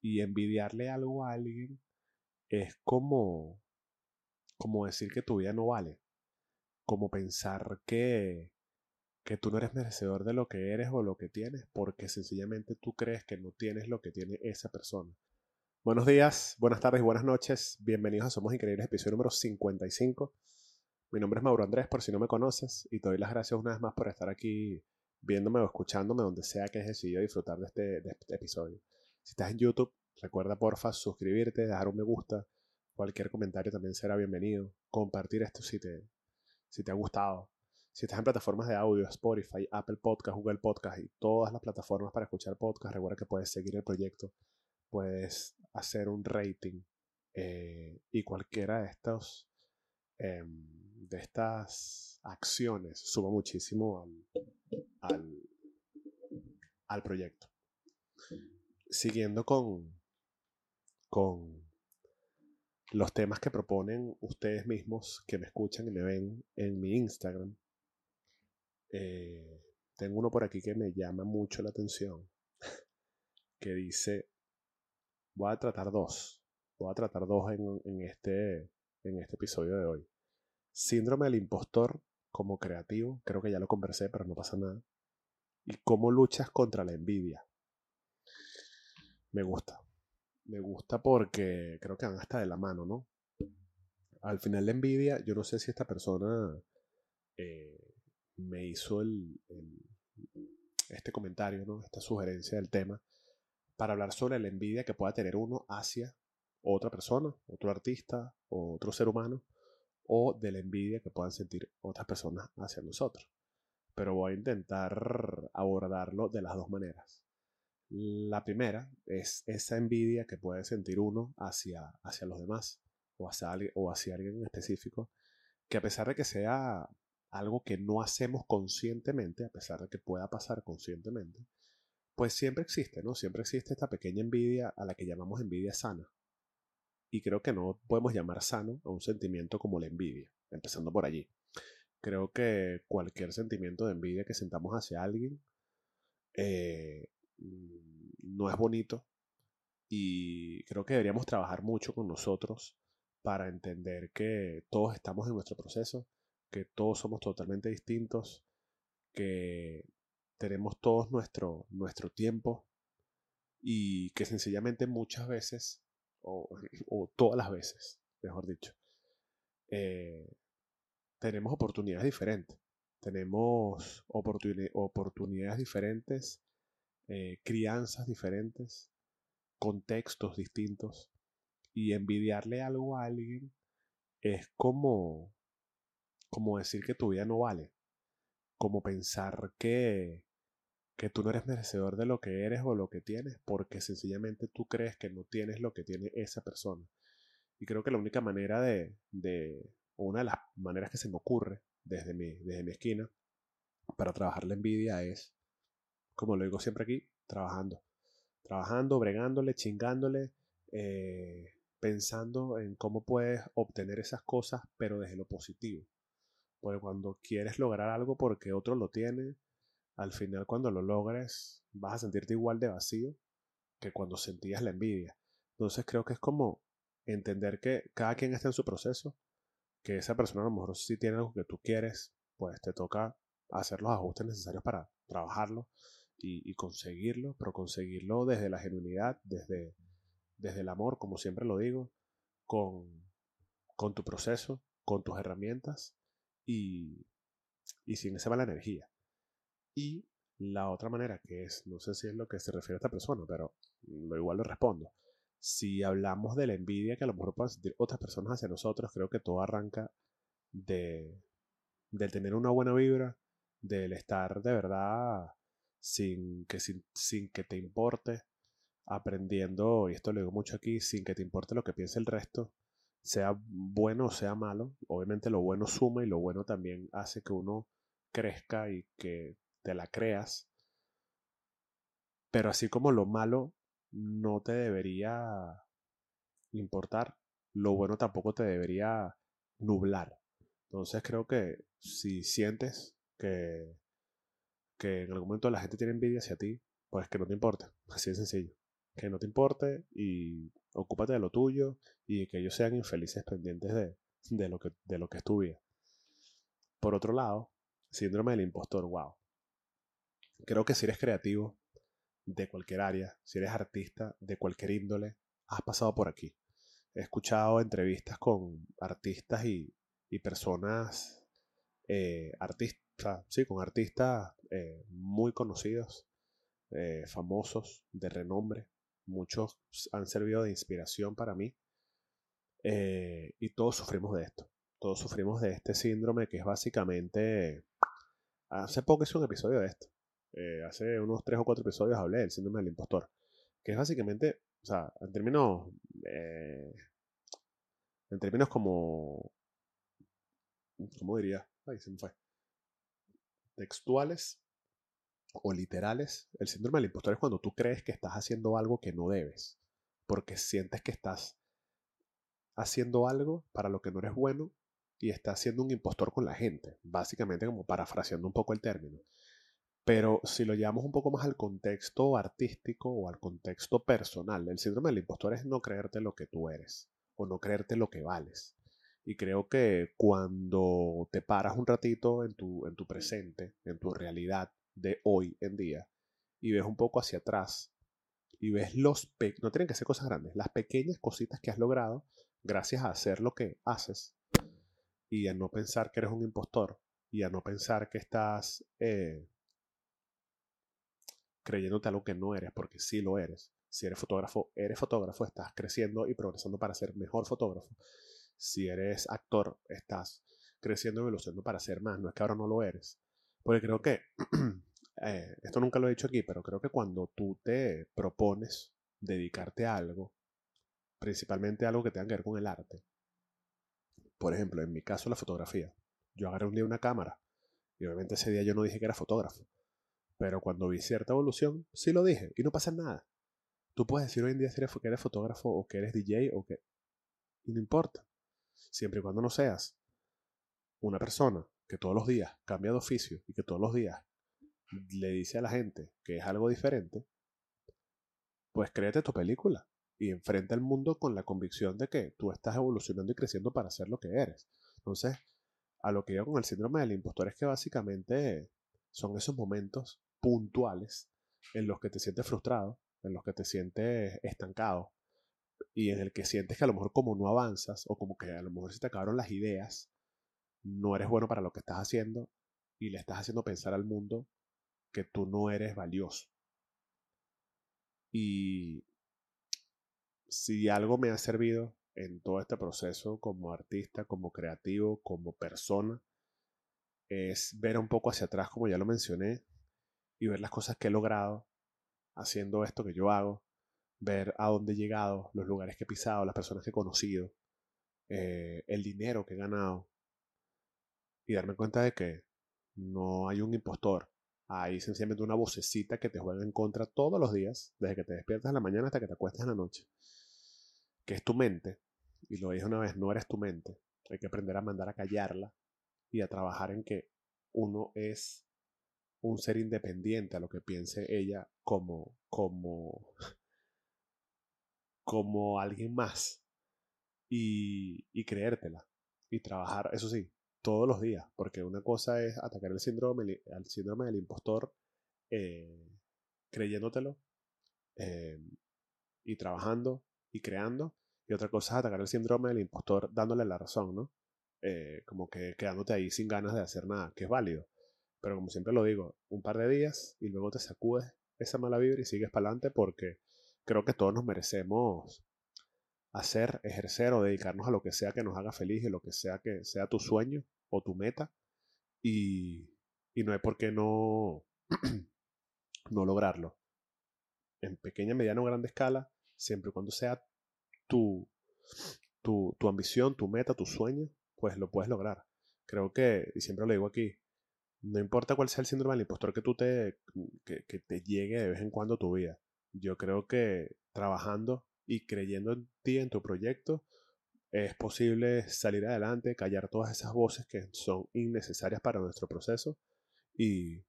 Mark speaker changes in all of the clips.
Speaker 1: Y envidiarle algo a alguien es como, como decir que tu vida no vale. Como pensar que, que tú no eres merecedor de lo que eres o lo que tienes porque sencillamente tú crees que no tienes lo que tiene esa persona. Buenos días, buenas tardes buenas noches. Bienvenidos a Somos Increíbles, episodio número 55. Mi nombre es Mauro Andrés, por si no me conoces, y te doy las gracias una vez más por estar aquí viéndome o escuchándome donde sea que hayas decidido disfrutar de este, de este episodio. Si estás en YouTube, recuerda porfa suscribirte, dejar un me gusta. Cualquier comentario también será bienvenido. Compartir esto si te, si te ha gustado. Si estás en plataformas de audio, Spotify, Apple Podcast, Google Podcast y todas las plataformas para escuchar podcast, recuerda que puedes seguir el proyecto, puedes hacer un rating eh, y cualquiera de estos em, de estas acciones suma muchísimo al, al proyecto. Siguiendo con, con los temas que proponen ustedes mismos que me escuchan y me ven en mi Instagram, eh, tengo uno por aquí que me llama mucho la atención, que dice, voy a tratar dos, voy a tratar dos en, este, en este episodio de hoy. Síndrome del impostor como creativo, creo que ya lo conversé, pero no pasa nada. Y cómo luchas contra la envidia. Me gusta. Me gusta porque creo que van hasta de la mano, ¿no? Al final la envidia, yo no sé si esta persona eh, me hizo el, este comentario, ¿no? esta sugerencia del tema, para hablar sobre la envidia que pueda tener uno hacia otra persona, otro artista, o otro ser humano, o de la envidia que puedan sentir otras personas hacia nosotros. Pero voy a intentar abordarlo de las dos maneras. La primera es esa envidia que puede sentir uno hacia, hacia los demás o hacia, o hacia alguien en específico, que a pesar de que sea algo que no hacemos conscientemente, a pesar de que pueda pasar conscientemente, pues siempre existe, ¿no? Siempre existe esta pequeña envidia a la que llamamos envidia sana. Y creo que no podemos llamar sano a un sentimiento como la envidia, empezando por allí. Creo que cualquier sentimiento de envidia que sentamos hacia alguien eh, no es bonito y creo que deberíamos trabajar mucho con nosotros para entender que todos estamos en nuestro proceso que todos somos totalmente distintos, que tenemos todos nuestro, nuestro tiempo y que sencillamente muchas veces, o, todas las veces, mejor dicho, eh, tenemos oportunidades diferentes. Tenemos oportunidades diferentes, eh, crianzas diferentes, contextos distintos. Y envidiarle algo a alguien es como como decir que tu vida no vale, como pensar que, que tú no eres merecedor de lo que eres o lo que tienes, porque sencillamente tú crees que no tienes lo que tiene esa persona. Y creo que la única manera de, de una de las maneras que se me ocurre desde mi, desde mi esquina para trabajar la envidia es, como lo digo siempre aquí, trabajando. Trabajando, bregándole, chingándole, eh, pensando en cómo puedes obtener esas cosas, pero desde lo positivo. Porque cuando quieres lograr algo porque otro lo tiene, al final cuando lo logres vas a sentirte igual de vacío que cuando sentías la envidia. Entonces creo que es como entender que cada quien está en su proceso, que esa persona a lo mejor si tiene algo que tú quieres, pues te toca hacer los ajustes necesarios para trabajarlo y, conseguirlo, pero conseguirlo desde la genuinidad, desde, desde el amor, como siempre lo digo, con, con tu proceso, con tus herramientas y, y sin esa mala energía. Y la otra manera, que es, no sé si es lo que se refiere a esta persona, pero lo igual le respondo. Si hablamos de la envidia que a lo mejor pueden sentir otras personas hacia nosotros, creo que todo arranca de, del tener una buena vibra, del estar de verdad sin que, sin, sin que te importe, aprendiendo, y esto lo digo mucho aquí, sin que te importe lo que piense el resto, sea bueno o sea malo, obviamente lo bueno suma y lo bueno también hace que uno crezca y que te la creas. Pero así como lo malo no te debería importar, lo bueno tampoco te debería nublar. Entonces creo que si sientes que, que en algún momento la gente tiene envidia hacia ti, pues que no te importe. Así de sencillo. que no te importe y ocúpate de lo tuyo y que ellos sean infelices pendientes de, de, lo, que, de lo que es tu vida. Por otro lado, síndrome del impostor, wow. Creo que si eres creativo de cualquier área, si eres artista de cualquier índole, has pasado por aquí. He escuchado entrevistas con artistas y, y personas, eh, artistas, sí, con artistas eh, muy conocidos, eh, famosos, de renombre. Muchos han servido de inspiración para mí. y todos sufrimos de esto. Todos sufrimos de este síndrome que es básicamente... Hace poco hice un episodio de esto. hace unos tres o cuatro episodios hablé del síndrome del impostor. Que es básicamente, o sea, en términos... en términos como ¿cómo diría? Ay, se me fue. Textuales o literales. El síndrome del impostor es cuando tú crees que estás haciendo algo que no debes, porque sientes que estás haciendo algo para lo que no eres bueno y estás siendo un impostor con la gente, básicamente como parafraseando un poco el término. Pero si lo llevamos un poco más al contexto artístico o al contexto personal, el síndrome del impostor es no creerte lo que tú eres o no creerte lo que vales. Y creo que cuando te paras un ratito en tu, en tu presente, en tu realidad de hoy en día, y ves un poco hacia atrás, y ves los, no tienen que ser cosas grandes, las pequeñas cositas que has logrado gracias a hacer lo que haces, y a no pensar que eres un impostor, y a no pensar que estás eh, creyéndote algo que no eres, porque sí lo eres. Si eres fotógrafo, eres fotógrafo, estás creciendo y progresando para ser mejor fotógrafo si eres actor, estás creciendo y evolucionando para ser más, no es que ahora no lo eres. Porque creo que, eh, esto nunca lo he dicho aquí, pero creo que cuando tú te propones dedicarte a algo, principalmente algo que tenga que ver con el arte, por ejemplo, en mi caso la fotografía, yo agarré un día una cámara y obviamente ese día yo no dije que era fotógrafo, pero cuando vi cierta evolución, sí lo dije y no pasa nada. Tú puedes decir hoy en día que eres fotógrafo o que eres DJ o que... Y no importa siempre y cuando no seas una persona que todos los días cambia de oficio y que todos los días le dice a la gente que es algo diferente, pues créate tu película y enfrenta el mundo con la convicción de que tú estás evolucionando y creciendo para ser lo que eres. Entonces, a lo que yo con el síndrome del impostor es que básicamente son esos momentos puntuales en los que te sientes frustrado, en los que te sientes estancado, y en el que sientes que a lo mejor como no avanzas o como que a lo mejor se te acabaron las ideas, no eres bueno para lo que estás haciendo y le estás haciendo pensar al mundo que tú no eres valioso. Y si algo me ha servido en todo este proceso como artista, como creativo, como persona, es ver un poco hacia atrás, como ya lo mencioné, y ver las cosas que he logrado haciendo esto que yo hago, ver a dónde he llegado, los lugares que he pisado, las personas que he conocido, eh, el dinero que he ganado y darme cuenta de que no hay un impostor. Hay sencillamente una vocecita que te juega en contra todos los días, desde que te despiertas en la mañana hasta que te acuestas en la noche, que es tu mente. Y lo dije una vez, no eres tu mente. Hay que aprender a mandar a callarla y a trabajar en que uno es un ser independiente a lo que piense ella como, como como alguien más y, creértela y trabajar, eso sí, todos los días, porque una cosa es atacar el síndrome, el síndrome del impostor eh, creyéndotelo eh, y trabajando y creando, y otra cosa es atacar el síndrome del impostor dándole la razón, ¿no? Eh, como que quedándote ahí sin ganas de hacer nada, que es válido. Pero como siempre lo digo, un par de días y luego te sacudes esa mala vibra y sigues para adelante porque creo que todos nos merecemos hacer, ejercer o dedicarnos a lo que sea que nos haga feliz y lo que sea que sea tu sueño o tu meta. Y, y no hay por qué no, no lograrlo. En pequeña, mediana o grande escala, siempre y cuando sea tu, tu, tu ambición, tu meta, tu sueño, pues lo puedes lograr. Creo que, y siempre lo digo aquí, no importa cuál sea el síndrome del impostor que tú te, que, que te llegue de vez en cuando a tu vida yo creo que trabajando y creyendo en ti, en tu proyecto, es posible salir adelante, callar todas esas voces que son innecesarias para nuestro proceso y,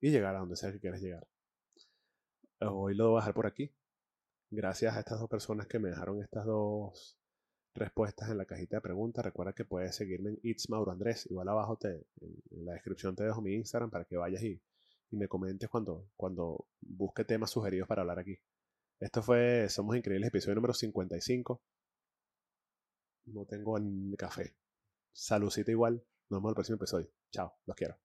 Speaker 1: llegar a donde sea que quieras llegar. Hoy lo voy a dejar por aquí. Gracias a estas dos personas que me dejaron estas dos respuestas en la cajita de preguntas. Recuerda que puedes seguirme en It's Mauro Andrés. Igual abajo te, en, la descripción te dejo mi Instagram para que vayas y, y me comentes cuando, cuando busque temas sugeridos para hablar aquí. Esto fue Somos Increíbles, episodio número 55. No tengo café. Saludcita igual. Nos vemos en el próximo episodio. Chao, los quiero.